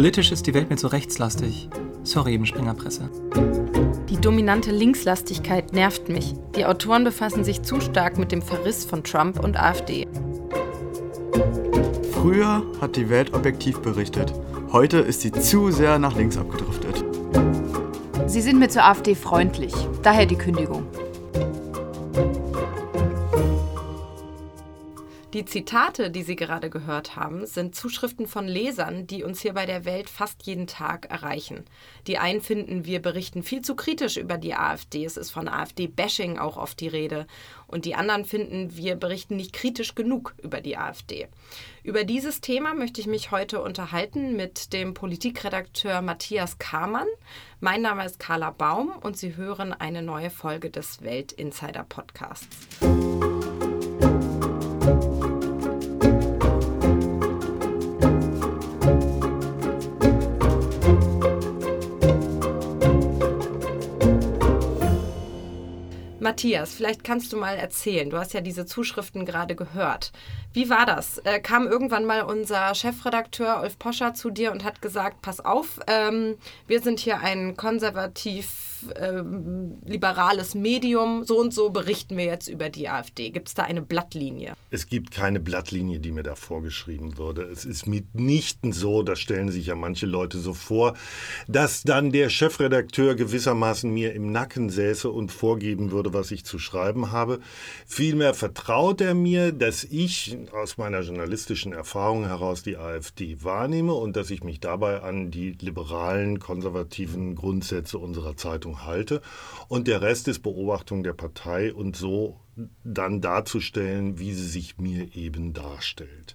Politisch ist die Welt mir zu rechtslastig. Sorry, im Springerpresse. Die dominante Linkslastigkeit nervt mich. Die Autoren befassen sich zu stark mit dem Verriss von Trump und AfD. Früher hat die Welt objektiv berichtet. Heute ist sie zu sehr nach links abgedriftet. Sie sind mir zur AfD freundlich. Daher die Kündigung. Die Zitate, die Sie gerade gehört haben, sind Zuschriften von Lesern, die uns hier bei der Welt fast jeden Tag erreichen. Die einen finden, wir berichten viel zu kritisch über die AfD. Es ist von AfD-Bashing auch oft die Rede. Und die anderen finden, wir berichten nicht kritisch genug über die AfD. Über dieses Thema möchte ich mich heute unterhalten mit dem Politikredakteur Matthias Kamann. Mein Name ist Carla Baum und Sie hören eine neue Folge des Welt Insider Podcasts. Matthias, vielleicht kannst du mal erzählen. Du hast ja diese Zuschriften gerade gehört. Wie war das? Äh, kam irgendwann mal unser Chefredakteur Ulf Poscher zu dir und hat gesagt: Pass auf, ähm, wir sind hier ein konservativ ähm, liberales Medium, so und so berichten wir jetzt über die AfD. Gibt es da eine Blattlinie? Es gibt keine Blattlinie, die mir da vorgeschrieben würde. Es ist mitnichten so, das stellen sich ja manche Leute so vor, dass dann der Chefredakteur gewissermaßen mir im Nacken säße und vorgeben würde, was ich zu schreiben habe. Vielmehr vertraut er mir, dass ich aus meiner journalistischen Erfahrung heraus die AfD wahrnehme und dass ich mich dabei an die liberalen, konservativen Grundsätze unserer Zeitung Haltung halte. Und der Rest ist Beobachtung der Partei und so dann darzustellen, wie sie sich mir eben darstellt.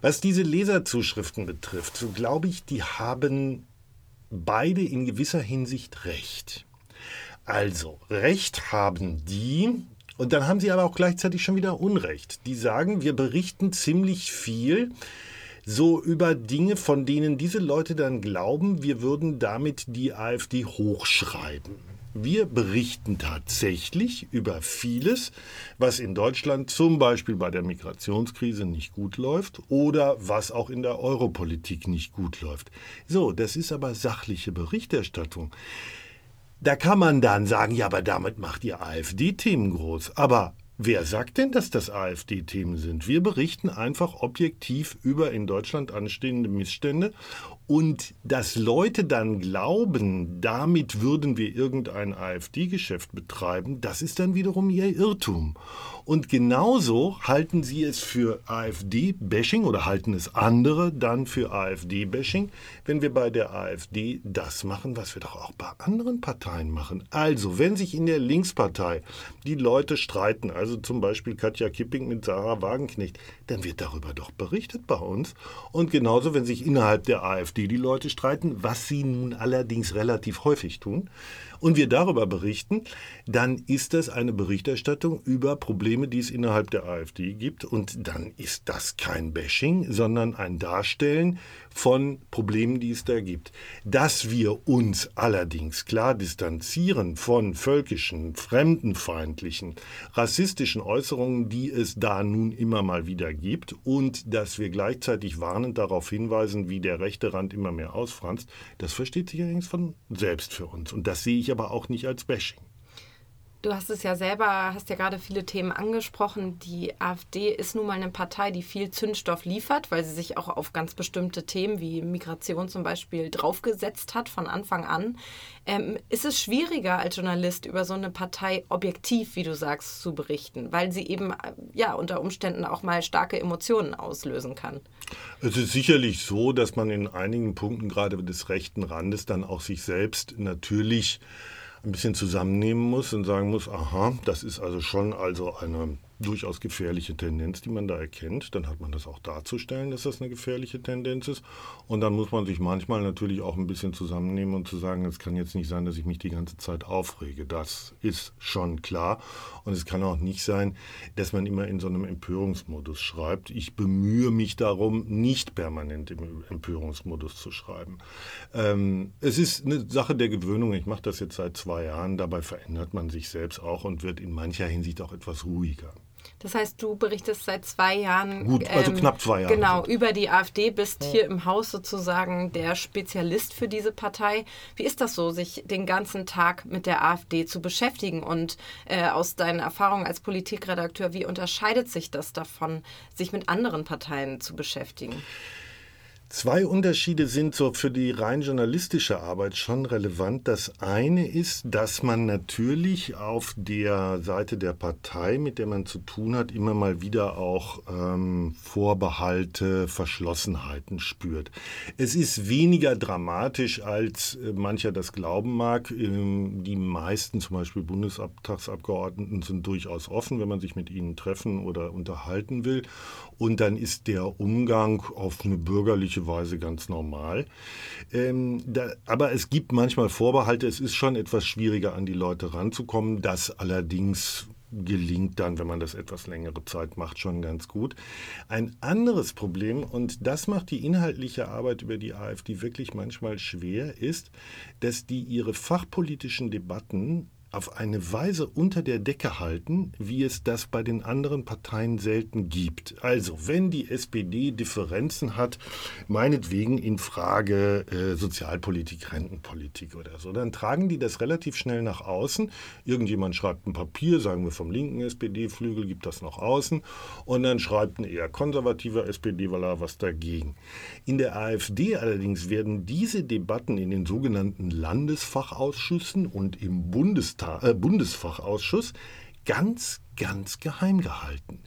Was diese Leserzuschriften betrifft, so glaube ich, die haben beide in gewisser Hinsicht recht. Also, Recht haben die, und dann haben sie aber auch gleichzeitig schon wieder Unrecht. Die sagen, wir berichten ziemlich viel so über Dinge, von denen diese Leute dann glauben, wir würden damit die AfD hochschreiben. Wir berichten tatsächlich über vieles, was in Deutschland zum Beispiel bei der Migrationskrise nicht gut läuft oder was auch in der Europolitik nicht gut läuft. So, das ist aber sachliche Berichterstattung. Da kann man dann sagen, ja, aber damit macht ihr AfD-Themen groß. Aber Wer sagt denn, dass das AfD-Themen sind? Wir berichten einfach objektiv über in Deutschland anstehende Missstände und dass Leute dann glauben, damit würden wir irgendein AfD-Geschäft betreiben, das ist dann wiederum ihr Irrtum. Und genauso halten sie es für AfD-Bashing oder halten es andere dann für AfD-Bashing, wenn wir bei der AfD das machen, was wir doch auch bei anderen Parteien machen. Also, wenn sich in der Linkspartei die Leute streiten, also zum Beispiel Katja Kipping mit Sarah Wagenknecht, dann wird darüber doch berichtet bei uns. Und genauso, wenn sich innerhalb der AfD AfD die Leute streiten, was sie nun allerdings relativ häufig tun, und wir darüber berichten, dann ist das eine Berichterstattung über Probleme, die es innerhalb der AfD gibt. Und dann ist das kein Bashing, sondern ein Darstellen von Problemen, die es da gibt. Dass wir uns allerdings klar distanzieren von völkischen, fremdenfeindlichen, rassistischen Äußerungen, die es da nun immer mal wieder gibt, und dass wir gleichzeitig warnend darauf hinweisen, wie der rechte Rand immer mehr ausfranst, das versteht sich allerdings von selbst für uns. Und das sehe ich aber auch nicht als Bashing. Du hast es ja selber, hast ja gerade viele Themen angesprochen. Die AfD ist nun mal eine Partei, die viel Zündstoff liefert, weil sie sich auch auf ganz bestimmte Themen wie Migration zum Beispiel draufgesetzt hat von Anfang an. Ähm, ist es schwieriger als Journalist über so eine Partei objektiv, wie du sagst, zu berichten, weil sie eben ja unter Umständen auch mal starke Emotionen auslösen kann? Es ist sicherlich so, dass man in einigen Punkten gerade des rechten Randes dann auch sich selbst natürlich ein bisschen zusammennehmen muss und sagen muss, aha, das ist also schon also eine durchaus gefährliche Tendenz, die man da erkennt, dann hat man das auch darzustellen, dass das eine gefährliche Tendenz ist. Und dann muss man sich manchmal natürlich auch ein bisschen zusammennehmen und zu sagen, es kann jetzt nicht sein, dass ich mich die ganze Zeit aufrege. Das ist schon klar. Und es kann auch nicht sein, dass man immer in so einem Empörungsmodus schreibt. Ich bemühe mich darum, nicht permanent im Empörungsmodus zu schreiben. Ähm, es ist eine Sache der Gewöhnung. Ich mache das jetzt seit zwei Jahren. Dabei verändert man sich selbst auch und wird in mancher Hinsicht auch etwas ruhiger. Das heißt, du berichtest seit zwei Jahren. Gut, also knapp zwei Jahre. Genau, über die AfD, bist hier im Haus sozusagen der Spezialist für diese Partei. Wie ist das so, sich den ganzen Tag mit der AfD zu beschäftigen? Und äh, aus deinen Erfahrungen als Politikredakteur, wie unterscheidet sich das davon, sich mit anderen Parteien zu beschäftigen? Zwei Unterschiede sind so für die rein journalistische Arbeit schon relevant. Das eine ist, dass man natürlich auf der Seite der Partei, mit der man zu tun hat, immer mal wieder auch ähm, Vorbehalte, Verschlossenheiten spürt. Es ist weniger dramatisch, als äh, mancher das glauben mag. Ähm, die meisten, zum Beispiel Bundestagsabgeordneten, sind durchaus offen, wenn man sich mit ihnen treffen oder unterhalten will. Und dann ist der Umgang auf eine bürgerliche Weise ganz normal. Ähm, da, aber es gibt manchmal Vorbehalte. Es ist schon etwas schwieriger, an die Leute ranzukommen. Das allerdings gelingt dann, wenn man das etwas längere Zeit macht, schon ganz gut. Ein anderes Problem, und das macht die inhaltliche Arbeit über die AfD wirklich manchmal schwer, ist, dass die ihre fachpolitischen Debatten auf eine Weise unter der Decke halten, wie es das bei den anderen Parteien selten gibt. Also, wenn die SPD Differenzen hat, meinetwegen in Frage äh, Sozialpolitik, Rentenpolitik oder so, dann tragen die das relativ schnell nach außen. Irgendjemand schreibt ein Papier, sagen wir vom linken SPD-Flügel, gibt das nach außen und dann schreibt ein eher konservativer SPD-Waller was dagegen. In der AfD allerdings werden diese Debatten in den sogenannten Landesfachausschüssen und im Bundestag Bundestag, äh, Bundesfachausschuss ganz, ganz geheim gehalten.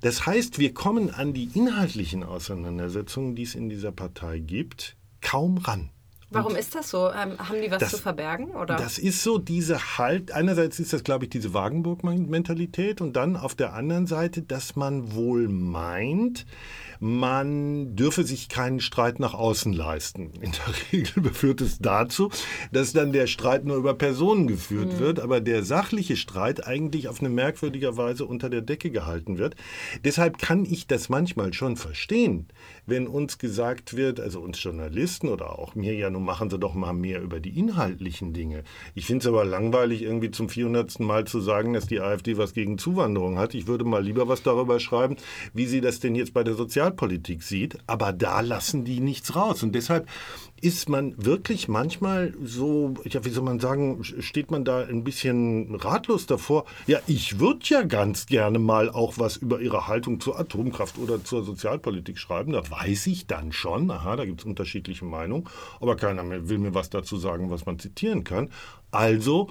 Das heißt, wir kommen an die inhaltlichen Auseinandersetzungen, die es in dieser Partei gibt, kaum ran. Warum ist das so? Ähm, haben die was das, zu verbergen? Oder? Das ist so diese Halt, einerseits ist das, glaube ich, diese Wagenburg-Mentalität und dann auf der anderen Seite, dass man wohl meint, man dürfe sich keinen Streit nach außen leisten. In der Regel führt es dazu, dass dann der Streit nur über Personen geführt mhm. wird, aber der sachliche Streit eigentlich auf eine merkwürdige Weise unter der Decke gehalten wird. Deshalb kann ich das manchmal schon verstehen, wenn uns gesagt wird, also uns Journalisten oder auch mir ja, nun machen Sie doch mal mehr über die inhaltlichen Dinge. Ich finde es aber langweilig, irgendwie zum 400. Mal zu sagen, dass die AfD was gegen Zuwanderung hat. Ich würde mal lieber was darüber schreiben, wie sie das denn jetzt bei der Sozialpolitik sieht. Aber da lassen die nichts raus. Und deshalb ist man wirklich manchmal so, ja, wie soll man sagen, steht man da ein bisschen ratlos davor? Ja, ich würde ja ganz gerne mal auch was über Ihre Haltung zur Atomkraft oder zur Sozialpolitik schreiben. Da weiß ich dann schon, aha, da gibt es unterschiedliche Meinungen, aber keiner will mir was dazu sagen, was man zitieren kann. Also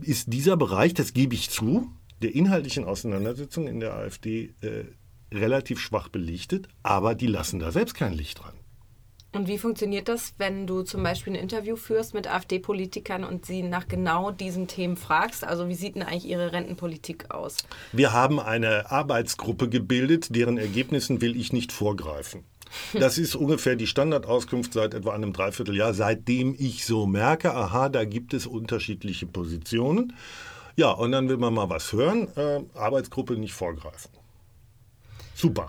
ist dieser Bereich, das gebe ich zu, der inhaltlichen Auseinandersetzung in der AfD äh, relativ schwach belichtet, aber die lassen da selbst kein Licht dran. Und wie funktioniert das, wenn du zum Beispiel ein Interview führst mit AfD-Politikern und sie nach genau diesen Themen fragst? Also wie sieht denn eigentlich ihre Rentenpolitik aus? Wir haben eine Arbeitsgruppe gebildet, deren Ergebnissen will ich nicht vorgreifen. Das ist ungefähr die Standardauskunft seit etwa einem Dreivierteljahr, seitdem ich so merke, aha, da gibt es unterschiedliche Positionen. Ja, und dann will man mal was hören, äh, Arbeitsgruppe nicht vorgreifen. Super.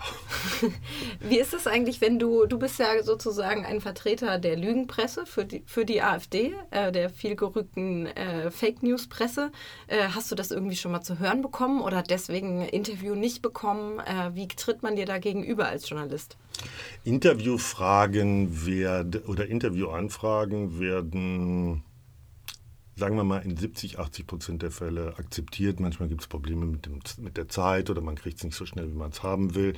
Wie ist es eigentlich, wenn du, du bist ja sozusagen ein Vertreter der Lügenpresse für die, für die AfD, äh, der vielgerückten äh, Fake News Presse. Äh, hast du das irgendwie schon mal zu hören bekommen oder deswegen ein Interview nicht bekommen? Äh, wie tritt man dir da gegenüber als Journalist? Interviewfragen werden oder Interviewanfragen werden sagen wir mal, in 70, 80 Prozent der Fälle akzeptiert. Manchmal gibt es Probleme mit, dem, mit der Zeit oder man kriegt es nicht so schnell, wie man es haben will.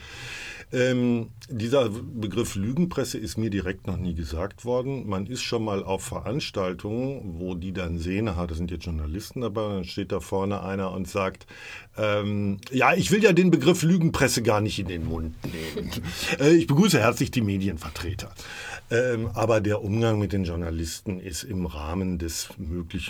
Ähm, dieser Begriff Lügenpresse ist mir direkt noch nie gesagt worden. Man ist schon mal auf Veranstaltungen, wo die dann sehen, aha, da sind jetzt Journalisten dabei, und dann steht da vorne einer und sagt, ähm, ja, ich will ja den Begriff Lügenpresse gar nicht in den Mund nehmen. äh, ich begrüße herzlich die Medienvertreter. Ähm, aber der Umgang mit den Journalisten ist im Rahmen des Möglichen,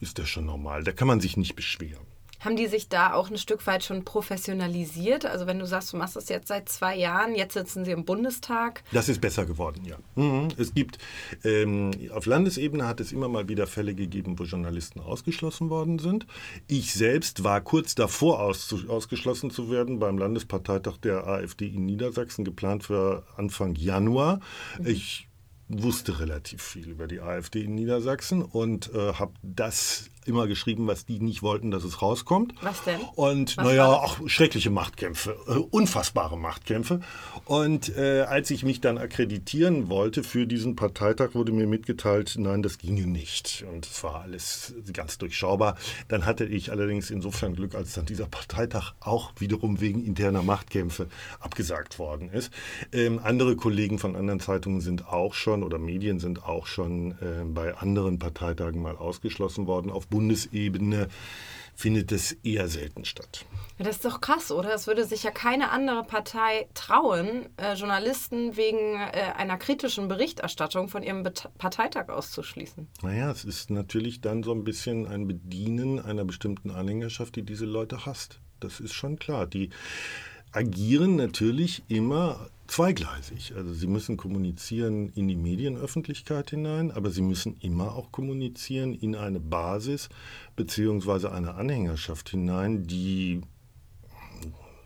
ist das schon normal. Da kann man sich nicht beschweren. Haben die sich da auch ein Stück weit schon professionalisiert? Also wenn du sagst, du machst das jetzt seit zwei Jahren, jetzt sitzen sie im Bundestag. Das ist besser geworden, ja. Mhm. Es gibt, ähm, auf Landesebene hat es immer mal wieder Fälle gegeben, wo Journalisten ausgeschlossen worden sind. Ich selbst war kurz davor aus, ausgeschlossen zu werden beim Landesparteitag der AfD in Niedersachsen, geplant für Anfang Januar. Mhm. Ich wusste relativ viel über die AfD in Niedersachsen und äh, habe das immer geschrieben, was die nicht wollten, dass es rauskommt. Was denn? Und naja, auch schreckliche Machtkämpfe, äh, unfassbare Machtkämpfe. Und äh, als ich mich dann akkreditieren wollte für diesen Parteitag, wurde mir mitgeteilt, nein, das ginge nicht. Und es war alles ganz durchschaubar. Dann hatte ich allerdings insofern Glück, als dann dieser Parteitag auch wiederum wegen interner Machtkämpfe abgesagt worden ist. Ähm, andere Kollegen von anderen Zeitungen sind auch schon oder Medien sind auch schon äh, bei anderen Parteitagen mal ausgeschlossen worden. Auf Bundesebene findet es eher selten statt. Ja, das ist doch krass, oder? Es würde sich ja keine andere Partei trauen, äh, Journalisten wegen äh, einer kritischen Berichterstattung von ihrem Bet Parteitag auszuschließen. Naja, es ist natürlich dann so ein bisschen ein Bedienen einer bestimmten Anhängerschaft, die diese Leute hasst. Das ist schon klar. Die agieren natürlich immer zweigleisig. Also sie müssen kommunizieren in die Medienöffentlichkeit hinein, aber sie müssen immer auch kommunizieren in eine Basis beziehungsweise eine Anhängerschaft hinein, die,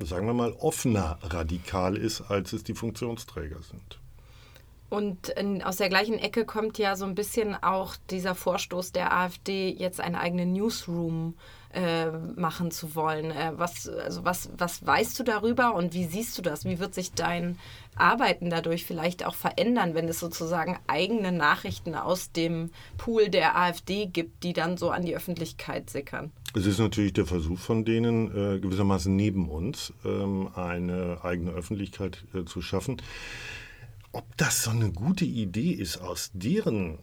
sagen wir mal, offener radikal ist, als es die Funktionsträger sind. Und in, aus der gleichen Ecke kommt ja so ein bisschen auch dieser Vorstoß der AfD, jetzt einen eigenen Newsroom äh, machen zu wollen. Äh, was, also was, was weißt du darüber und wie siehst du das? Wie wird sich dein Arbeiten dadurch vielleicht auch verändern, wenn es sozusagen eigene Nachrichten aus dem Pool der AfD gibt, die dann so an die Öffentlichkeit sickern? Es ist natürlich der Versuch von denen, äh, gewissermaßen neben uns ähm, eine eigene Öffentlichkeit äh, zu schaffen. Ob das so eine gute Idee ist aus deren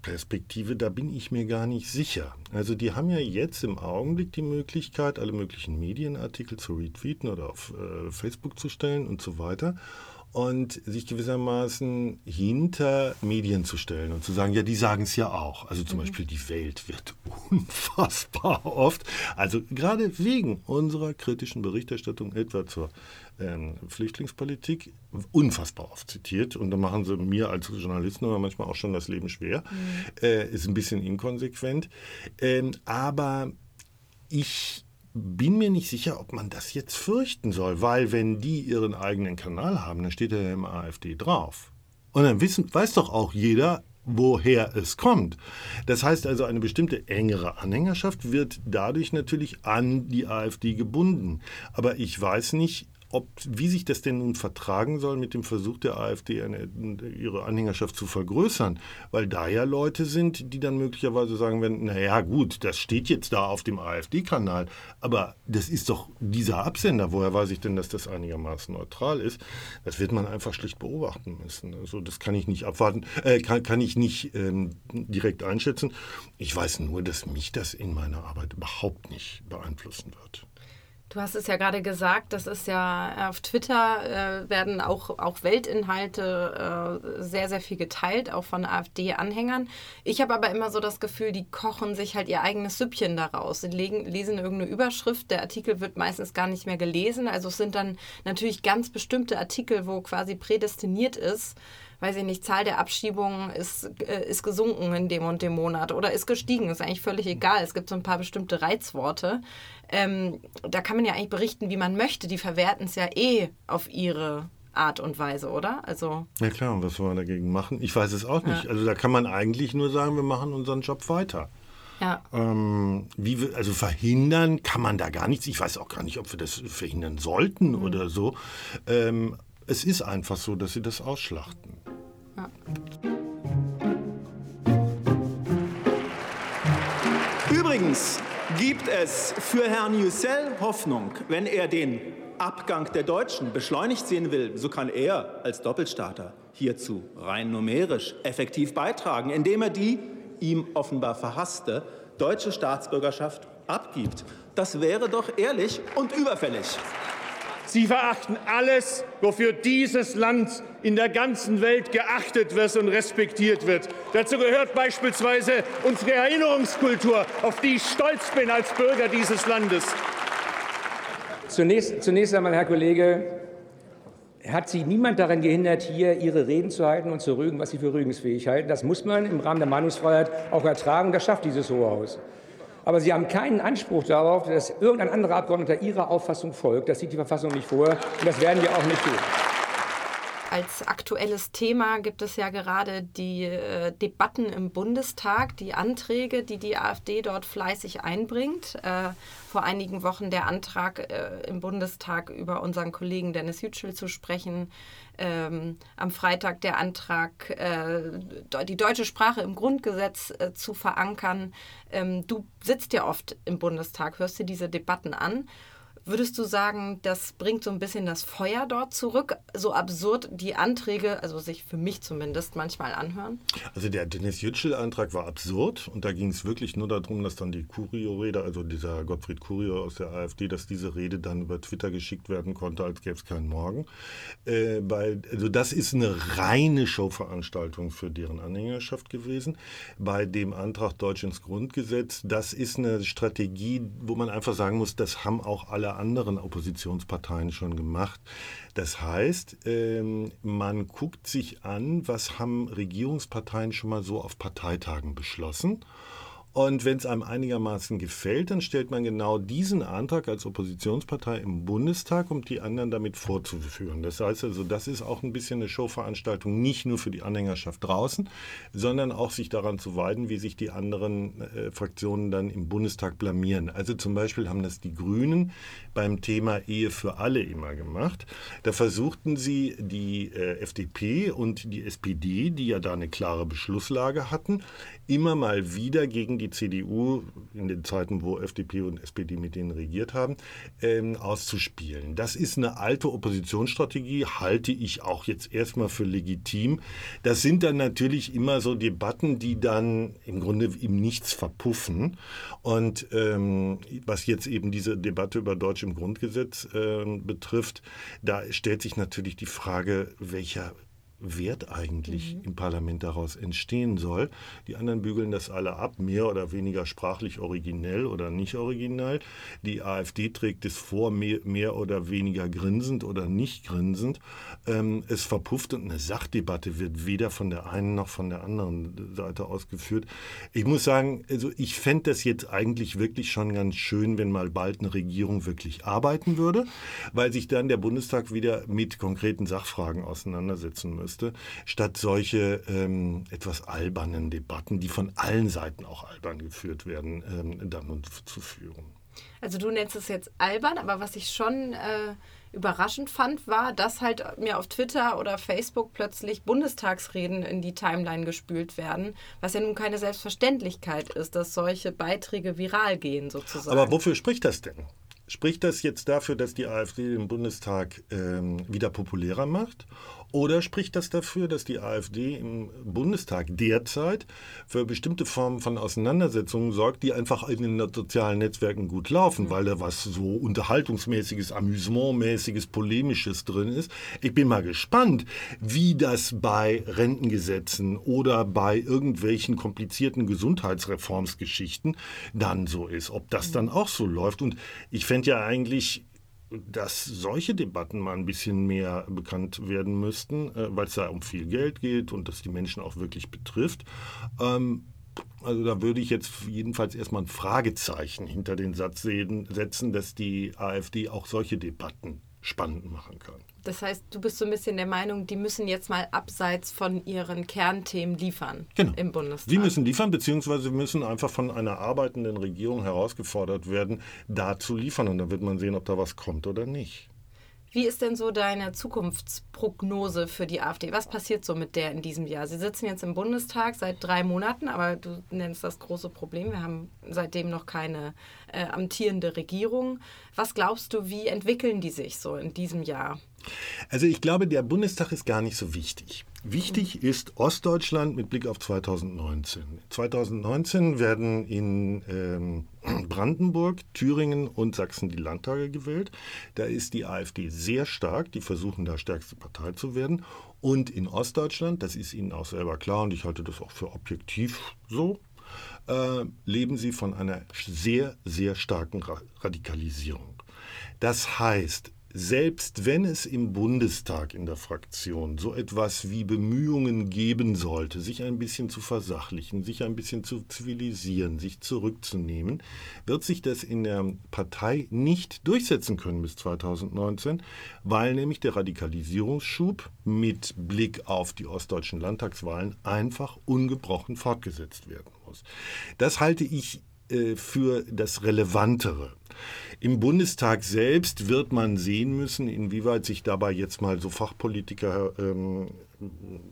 Perspektive, da bin ich mir gar nicht sicher. Also die haben ja jetzt im Augenblick die Möglichkeit, alle möglichen Medienartikel zu retweeten oder auf äh, Facebook zu stellen und so weiter und sich gewissermaßen hinter Medien zu stellen und zu sagen, ja, die sagen es ja auch. Also zum mhm. Beispiel die Welt wird unfassbar oft, also gerade wegen unserer kritischen Berichterstattung etwa zur ähm, Flüchtlingspolitik, unfassbar oft zitiert. Und da machen sie mir als Journalisten aber manchmal auch schon das Leben schwer. Mhm. Äh, ist ein bisschen inkonsequent. Ähm, aber ich bin mir nicht sicher, ob man das jetzt fürchten soll, weil wenn die ihren eigenen Kanal haben, dann steht er im AfD drauf. Und dann wissen, weiß doch auch jeder, woher es kommt. Das heißt also, eine bestimmte engere Anhängerschaft wird dadurch natürlich an die AfD gebunden. Aber ich weiß nicht, ob, wie sich das denn nun vertragen soll mit dem Versuch der AfD, eine, ihre Anhängerschaft zu vergrößern, weil da ja Leute sind, die dann möglicherweise sagen werden, naja gut, das steht jetzt da auf dem AfD-Kanal, aber das ist doch dieser Absender, woher weiß ich denn, dass das einigermaßen neutral ist? Das wird man einfach schlicht beobachten müssen. Also das kann ich nicht abwarten, äh, kann, kann ich nicht ähm, direkt einschätzen. Ich weiß nur, dass mich das in meiner Arbeit überhaupt nicht beeinflussen wird. Du hast es ja gerade gesagt, das ist ja auf Twitter äh, werden auch, auch Weltinhalte äh, sehr, sehr viel geteilt, auch von AfD-Anhängern. Ich habe aber immer so das Gefühl, die kochen sich halt ihr eigenes Süppchen daraus. Sie legen, lesen irgendeine Überschrift, der Artikel wird meistens gar nicht mehr gelesen. Also es sind dann natürlich ganz bestimmte Artikel, wo quasi prädestiniert ist, weiß ich nicht, Zahl der Abschiebungen ist, äh, ist gesunken in dem und dem Monat oder ist gestiegen, ist eigentlich völlig egal. Es gibt so ein paar bestimmte Reizworte. Ähm, da kann man ja eigentlich berichten, wie man möchte. Die verwerten es ja eh auf ihre Art und Weise, oder? Also ja klar, und was soll man dagegen machen? Ich weiß es auch nicht. Ja. Also da kann man eigentlich nur sagen, wir machen unseren Job weiter. Ja. Ähm, wie wir, also verhindern kann man da gar nichts. Ich weiß auch gar nicht, ob wir das verhindern sollten mhm. oder so. Ähm, es ist einfach so, dass sie das ausschlachten. Ja. Übrigens gibt es für Herrn Yücel Hoffnung, wenn er den Abgang der Deutschen beschleunigt sehen will, so kann er als Doppelstaater hierzu rein numerisch effektiv beitragen, indem er die ihm offenbar verhasste deutsche Staatsbürgerschaft abgibt. Das wäre doch ehrlich und überfällig. Sie verachten alles, wofür dieses Land in der ganzen Welt geachtet wird und respektiert wird. Dazu gehört beispielsweise unsere Erinnerungskultur, auf die ich stolz bin als Bürger dieses Landes. Zunächst, zunächst einmal, Herr Kollege, hat Sie niemand daran gehindert, hier Ihre Reden zu halten und zu rügen, was Sie für rügensfähig halten. Das muss man im Rahmen der Meinungsfreiheit auch ertragen. Das schafft dieses Hohe Haus. Aber Sie haben keinen Anspruch darauf, dass irgendein anderer Abgeordneter Ihrer Auffassung folgt. Das sieht die Verfassung nicht vor und das werden wir auch nicht tun. Als aktuelles Thema gibt es ja gerade die äh, Debatten im Bundestag, die Anträge, die die AfD dort fleißig einbringt. Äh, vor einigen Wochen der Antrag äh, im Bundestag über unseren Kollegen Dennis Yücel zu sprechen. Ähm, am Freitag der Antrag, äh, die deutsche Sprache im Grundgesetz äh, zu verankern. Ähm, du sitzt ja oft im Bundestag, hörst dir diese Debatten an. Würdest du sagen, das bringt so ein bisschen das Feuer dort zurück, so absurd die Anträge, also sich für mich zumindest manchmal anhören? Also der Dennis Yücel-Antrag war absurd und da ging es wirklich nur darum, dass dann die Curio-Rede, also dieser Gottfried Curio aus der AfD, dass diese Rede dann über Twitter geschickt werden konnte, als gäbe es keinen Morgen. Äh, weil, also das ist eine reine Showveranstaltung für deren Anhängerschaft gewesen. Bei dem Antrag Deutsch ins Grundgesetz, das ist eine Strategie, wo man einfach sagen muss, das haben auch alle anderen Oppositionsparteien schon gemacht. Das heißt, ähm, man guckt sich an, was haben Regierungsparteien schon mal so auf Parteitagen beschlossen und wenn es einem einigermaßen gefällt, dann stellt man genau diesen Antrag als Oppositionspartei im Bundestag, um die anderen damit vorzuführen. Das heißt also, das ist auch ein bisschen eine Showveranstaltung, nicht nur für die Anhängerschaft draußen, sondern auch sich daran zu weiden, wie sich die anderen äh, Fraktionen dann im Bundestag blamieren. Also zum Beispiel haben das die Grünen beim Thema Ehe für alle immer gemacht. Da versuchten sie die äh, FDP und die SPD, die ja da eine klare Beschlusslage hatten, immer mal wieder gegen die CDU in den Zeiten, wo FDP und SPD mit denen regiert haben, ähm, auszuspielen. Das ist eine alte Oppositionsstrategie, halte ich auch jetzt erstmal für legitim. Das sind dann natürlich immer so Debatten, die dann im Grunde im Nichts verpuffen. Und ähm, was jetzt eben diese Debatte über Deutsch im Grundgesetz äh, betrifft, da stellt sich natürlich die Frage, welcher Wert eigentlich mhm. im Parlament daraus entstehen soll. Die anderen bügeln das alle ab, mehr oder weniger sprachlich originell oder nicht originell. Die AfD trägt es vor, mehr, mehr oder weniger grinsend oder nicht grinsend. Ähm, es verpufft und eine Sachdebatte wird weder von der einen noch von der anderen Seite ausgeführt. Ich muss sagen, also ich fände das jetzt eigentlich wirklich schon ganz schön, wenn mal bald eine Regierung wirklich arbeiten würde, weil sich dann der Bundestag wieder mit konkreten Sachfragen auseinandersetzen müsste müsste, statt solche ähm, etwas albernen Debatten, die von allen Seiten auch albern geführt werden, ähm, dann zu führen. Also du nennst es jetzt albern, aber was ich schon äh, überraschend fand, war, dass halt mir auf Twitter oder Facebook plötzlich Bundestagsreden in die Timeline gespült werden, was ja nun keine Selbstverständlichkeit ist, dass solche Beiträge viral gehen sozusagen. Aber wofür spricht das denn? Spricht das jetzt dafür, dass die AfD den Bundestag ähm, wieder populärer macht? Oder spricht das dafür, dass die AfD im Bundestag derzeit für bestimmte Formen von Auseinandersetzungen sorgt, die einfach in den sozialen Netzwerken gut laufen, weil da was so unterhaltungsmäßiges, amüsementmäßiges, polemisches drin ist? Ich bin mal gespannt, wie das bei Rentengesetzen oder bei irgendwelchen komplizierten Gesundheitsreformsgeschichten dann so ist. Ob das dann auch so läuft. Und ich fände ja eigentlich dass solche Debatten mal ein bisschen mehr bekannt werden müssten, äh, weil es da um viel Geld geht und das die Menschen auch wirklich betrifft. Ähm, also da würde ich jetzt jedenfalls erstmal ein Fragezeichen hinter den Satz setzen, dass die AfD auch solche Debatten spannend machen kann. Das heißt, du bist so ein bisschen der Meinung, die müssen jetzt mal abseits von ihren Kernthemen liefern genau. im Bundestag. Sie müssen liefern, beziehungsweise müssen einfach von einer arbeitenden Regierung herausgefordert werden, da zu liefern. Und dann wird man sehen, ob da was kommt oder nicht. Wie ist denn so deine Zukunftsprognose für die AfD? Was passiert so mit der in diesem Jahr? Sie sitzen jetzt im Bundestag seit drei Monaten, aber du nennst das große Problem. Wir haben seitdem noch keine äh, amtierende Regierung. Was glaubst du, wie entwickeln die sich so in diesem Jahr? Also ich glaube, der Bundestag ist gar nicht so wichtig. Wichtig ist Ostdeutschland mit Blick auf 2019. 2019 werden in ähm, Brandenburg, Thüringen und Sachsen die Landtage gewählt. Da ist die AfD sehr stark. Die versuchen da stärkste Partei zu werden. Und in Ostdeutschland, das ist Ihnen auch selber klar und ich halte das auch für objektiv so, äh, leben sie von einer sehr, sehr starken Radikalisierung. Das heißt, selbst wenn es im Bundestag in der Fraktion so etwas wie Bemühungen geben sollte, sich ein bisschen zu versachlichen, sich ein bisschen zu zivilisieren, sich zurückzunehmen, wird sich das in der Partei nicht durchsetzen können bis 2019, weil nämlich der Radikalisierungsschub mit Blick auf die ostdeutschen Landtagswahlen einfach ungebrochen fortgesetzt werden muss. Das halte ich äh, für das Relevantere. Im Bundestag selbst wird man sehen müssen, inwieweit sich dabei jetzt mal so Fachpolitiker ähm,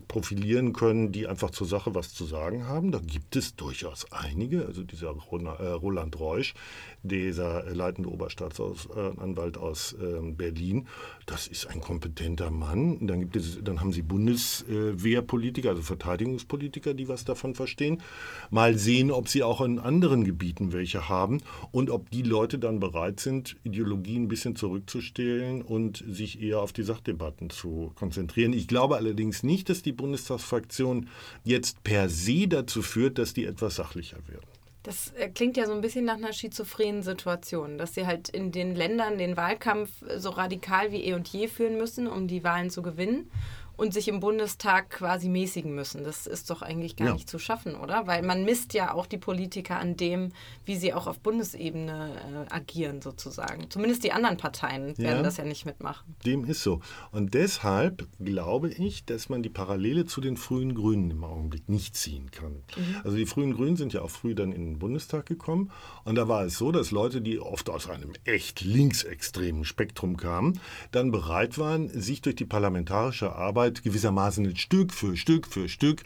profilieren können, die einfach zur Sache was zu sagen haben. Da gibt es durchaus einige. Also dieser äh, Roland Reusch, dieser leitende Oberstaatsanwalt aus ähm, Berlin, das ist ein kompetenter Mann. Dann, gibt es, dann haben sie Bundeswehrpolitiker, also Verteidigungspolitiker, die was davon verstehen. Mal sehen, ob sie auch in anderen Gebieten welche haben und ob die Leute dann bereit sind, Ideologien ein bisschen zurückzustellen und sich eher auf die Sachdebatten zu konzentrieren. Ich glaube allerdings nicht, dass die Bundestagsfraktion jetzt per se dazu führt, dass die etwas sachlicher werden. Das äh, klingt ja so ein bisschen nach einer schizophrenen Situation, dass sie halt in den Ländern den Wahlkampf so radikal wie eh und je führen müssen, um die Wahlen zu gewinnen und sich im Bundestag quasi mäßigen müssen. Das ist doch eigentlich gar ja. nicht zu schaffen, oder? Weil man misst ja auch die Politiker an dem, wie sie auch auf Bundesebene äh, agieren, sozusagen. Zumindest die anderen Parteien werden ja, das ja nicht mitmachen. Dem ist so. Und deshalb glaube ich, dass man die Parallele zu den frühen Grünen im Augenblick nicht ziehen kann. Mhm. Also die frühen Grünen sind ja auch früh dann in den Bundestag gekommen. Und da war es so, dass Leute, die oft aus einem echt linksextremen Spektrum kamen, dann bereit waren, sich durch die parlamentarische Arbeit Arbeit gewissermaßen Stück für Stück für Stück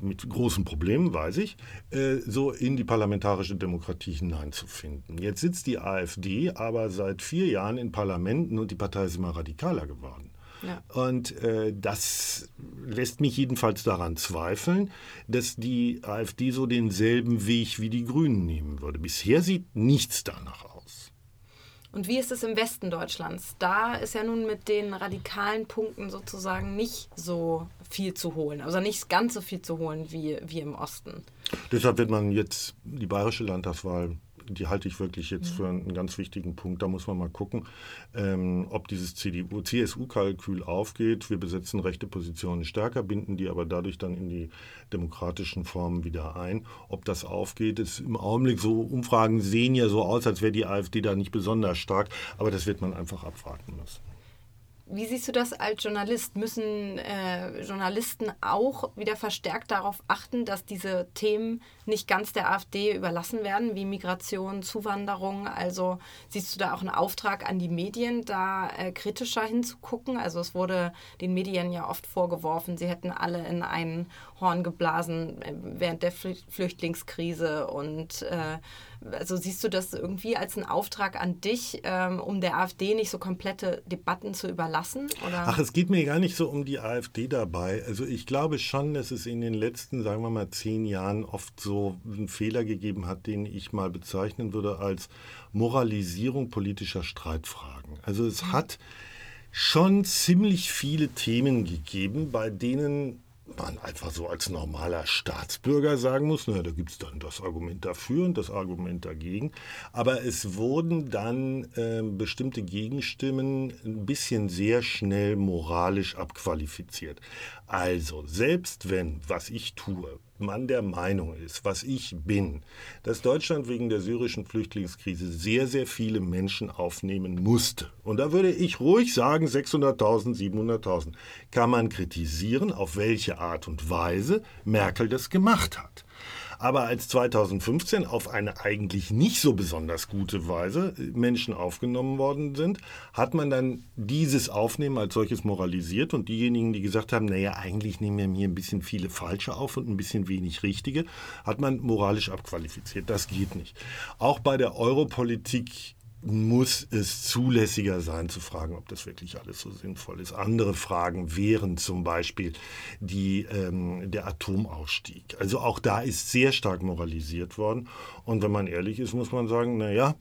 mit großen Problemen, weiß ich, äh, so in die parlamentarische Demokratie hineinzufinden. Jetzt sitzt die AfD aber seit vier Jahren in Parlamenten und die Partei ist immer radikaler geworden. Ja. Und äh, das lässt mich jedenfalls daran zweifeln, dass die AfD so denselben Weg wie die Grünen nehmen würde. Bisher sieht nichts danach aus. Und wie ist es im Westen Deutschlands? Da ist ja nun mit den radikalen Punkten sozusagen nicht so viel zu holen, also nicht ganz so viel zu holen wie, wie im Osten. Deshalb wird man jetzt die bayerische Landtagswahl die halte ich wirklich jetzt für einen ganz wichtigen Punkt. Da muss man mal gucken, ähm, ob dieses CSU-Kalkül aufgeht. Wir besetzen rechte Positionen stärker, binden die aber dadurch dann in die demokratischen Formen wieder ein. Ob das aufgeht, ist im Augenblick so, Umfragen sehen ja so aus, als wäre die AfD da nicht besonders stark, aber das wird man einfach abwarten müssen. Wie siehst du das als Journalist? Müssen äh, Journalisten auch wieder verstärkt darauf achten, dass diese Themen nicht ganz der AfD überlassen werden, wie Migration, Zuwanderung? Also siehst du da auch einen Auftrag an die Medien, da äh, kritischer hinzugucken? Also es wurde den Medien ja oft vorgeworfen, sie hätten alle in einen Horn geblasen äh, während der Flüchtlingskrise und äh, also siehst du das irgendwie als einen Auftrag an dich, ähm, um der AfD nicht so komplette Debatten zu überlassen? Oder? Ach, es geht mir gar nicht so um die AfD dabei. Also ich glaube schon, dass es in den letzten, sagen wir mal, zehn Jahren oft so einen Fehler gegeben hat, den ich mal bezeichnen würde als Moralisierung politischer Streitfragen. Also es hat schon ziemlich viele Themen gegeben, bei denen man einfach so als normaler Staatsbürger sagen muss, naja, da gibt es dann das Argument dafür und das Argument dagegen. Aber es wurden dann äh, bestimmte Gegenstimmen ein bisschen sehr schnell moralisch abqualifiziert. Also, selbst wenn, was ich tue, man der Meinung ist, was ich bin, dass Deutschland wegen der syrischen Flüchtlingskrise sehr, sehr viele Menschen aufnehmen musste. Und da würde ich ruhig sagen, 600.000, 700.000. Kann man kritisieren, auf welche Art und Weise Merkel das gemacht hat. Aber als 2015 auf eine eigentlich nicht so besonders gute Weise Menschen aufgenommen worden sind, hat man dann dieses Aufnehmen als solches moralisiert und diejenigen, die gesagt haben, naja, eigentlich nehmen wir hier ein bisschen viele falsche auf und ein bisschen wenig richtige, hat man moralisch abqualifiziert. Das geht nicht. Auch bei der Europolitik muss es zulässiger sein zu fragen, ob das wirklich alles so sinnvoll ist. Andere Fragen wären zum Beispiel die, ähm, der Atomausstieg. Also auch da ist sehr stark moralisiert worden. Und wenn man ehrlich ist, muss man sagen, naja,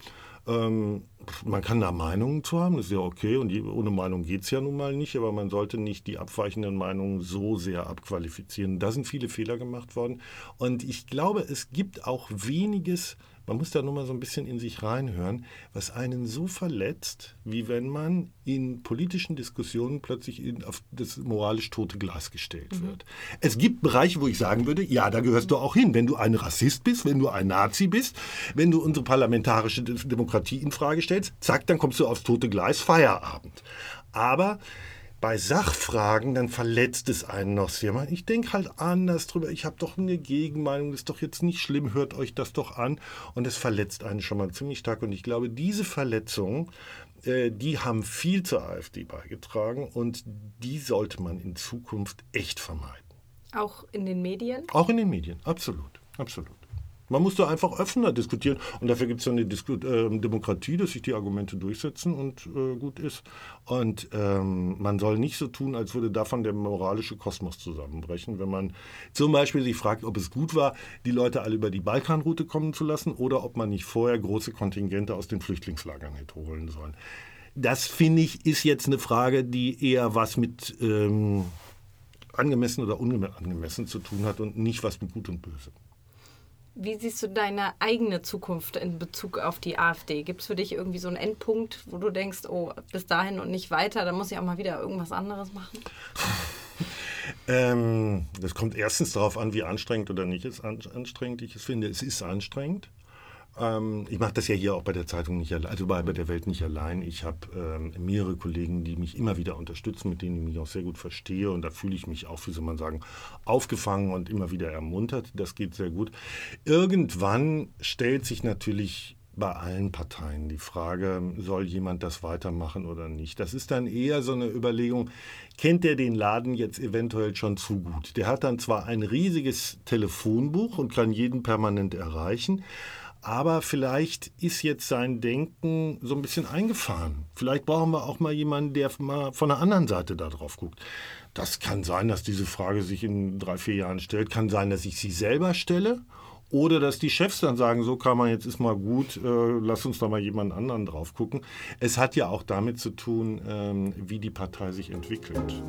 ähm, man kann da Meinungen zu haben, das ist ja okay und ohne Meinung geht es ja nun mal nicht, aber man sollte nicht die abweichenden Meinungen so sehr abqualifizieren. Da sind viele Fehler gemacht worden und ich glaube, es gibt auch weniges, man muss da nur mal so ein bisschen in sich reinhören, was einen so verletzt, wie wenn man in politischen Diskussionen plötzlich in, auf das moralisch tote Glas gestellt mhm. wird. Es gibt Bereiche, wo ich sagen würde, ja, da gehörst du auch hin. Wenn du ein Rassist bist, wenn du ein Nazi bist, wenn du unsere parlamentarische Demokratie in Frage stellst, zack, dann kommst du aufs tote Gleis, Feierabend. Aber bei Sachfragen, dann verletzt es einen noch sehr. Ich denke halt anders drüber. Ich habe doch eine Gegenmeinung. Das ist doch jetzt nicht schlimm. Hört euch das doch an. Und es verletzt einen schon mal ziemlich stark. Und ich glaube, diese Verletzung, äh, die haben viel zur AfD beigetragen. Und die sollte man in Zukunft echt vermeiden. Auch in den Medien? Auch in den Medien, absolut. Absolut. Man muss da einfach offener diskutieren. Und dafür gibt es ja eine Disku äh, Demokratie, dass sich die Argumente durchsetzen und äh, gut ist. Und ähm, man soll nicht so tun, als würde davon der moralische Kosmos zusammenbrechen, wenn man zum Beispiel sich fragt, ob es gut war, die Leute alle über die Balkanroute kommen zu lassen oder ob man nicht vorher große Kontingente aus den Flüchtlingslagern hätte holen sollen. Das finde ich ist jetzt eine Frage, die eher was mit ähm, angemessen oder unangemessen zu tun hat und nicht was mit Gut und Böse. Wie siehst du deine eigene Zukunft in Bezug auf die AfD? Gibt es für dich irgendwie so einen Endpunkt, wo du denkst, oh, bis dahin und nicht weiter, dann muss ich auch mal wieder irgendwas anderes machen? ähm, das kommt erstens darauf an, wie anstrengend oder nicht es anstrengend ich es finde. Es ist anstrengend. Ähm, ich mache das ja hier auch bei der Zeitung nicht allein, also bei, bei der Welt nicht allein. Ich habe ähm, mehrere Kollegen, die mich immer wieder unterstützen, mit denen ich mich auch sehr gut verstehe. Und da fühle ich mich auch, wie soll man sagen, aufgefangen und immer wieder ermuntert. Das geht sehr gut. Irgendwann stellt sich natürlich bei allen Parteien die Frage, soll jemand das weitermachen oder nicht. Das ist dann eher so eine Überlegung, kennt der den Laden jetzt eventuell schon zu gut? Der hat dann zwar ein riesiges Telefonbuch und kann jeden permanent erreichen, aber vielleicht ist jetzt sein Denken so ein bisschen eingefahren. Vielleicht brauchen wir auch mal jemanden, der mal von der anderen Seite da drauf guckt. Das kann sein, dass diese Frage sich in drei, vier Jahren stellt. Kann sein, dass ich sie selber stelle. Oder dass die Chefs dann sagen, so kann man jetzt ist mal gut, äh, lass uns da mal jemand anderen drauf gucken. Es hat ja auch damit zu tun, ähm, wie die Partei sich entwickelt.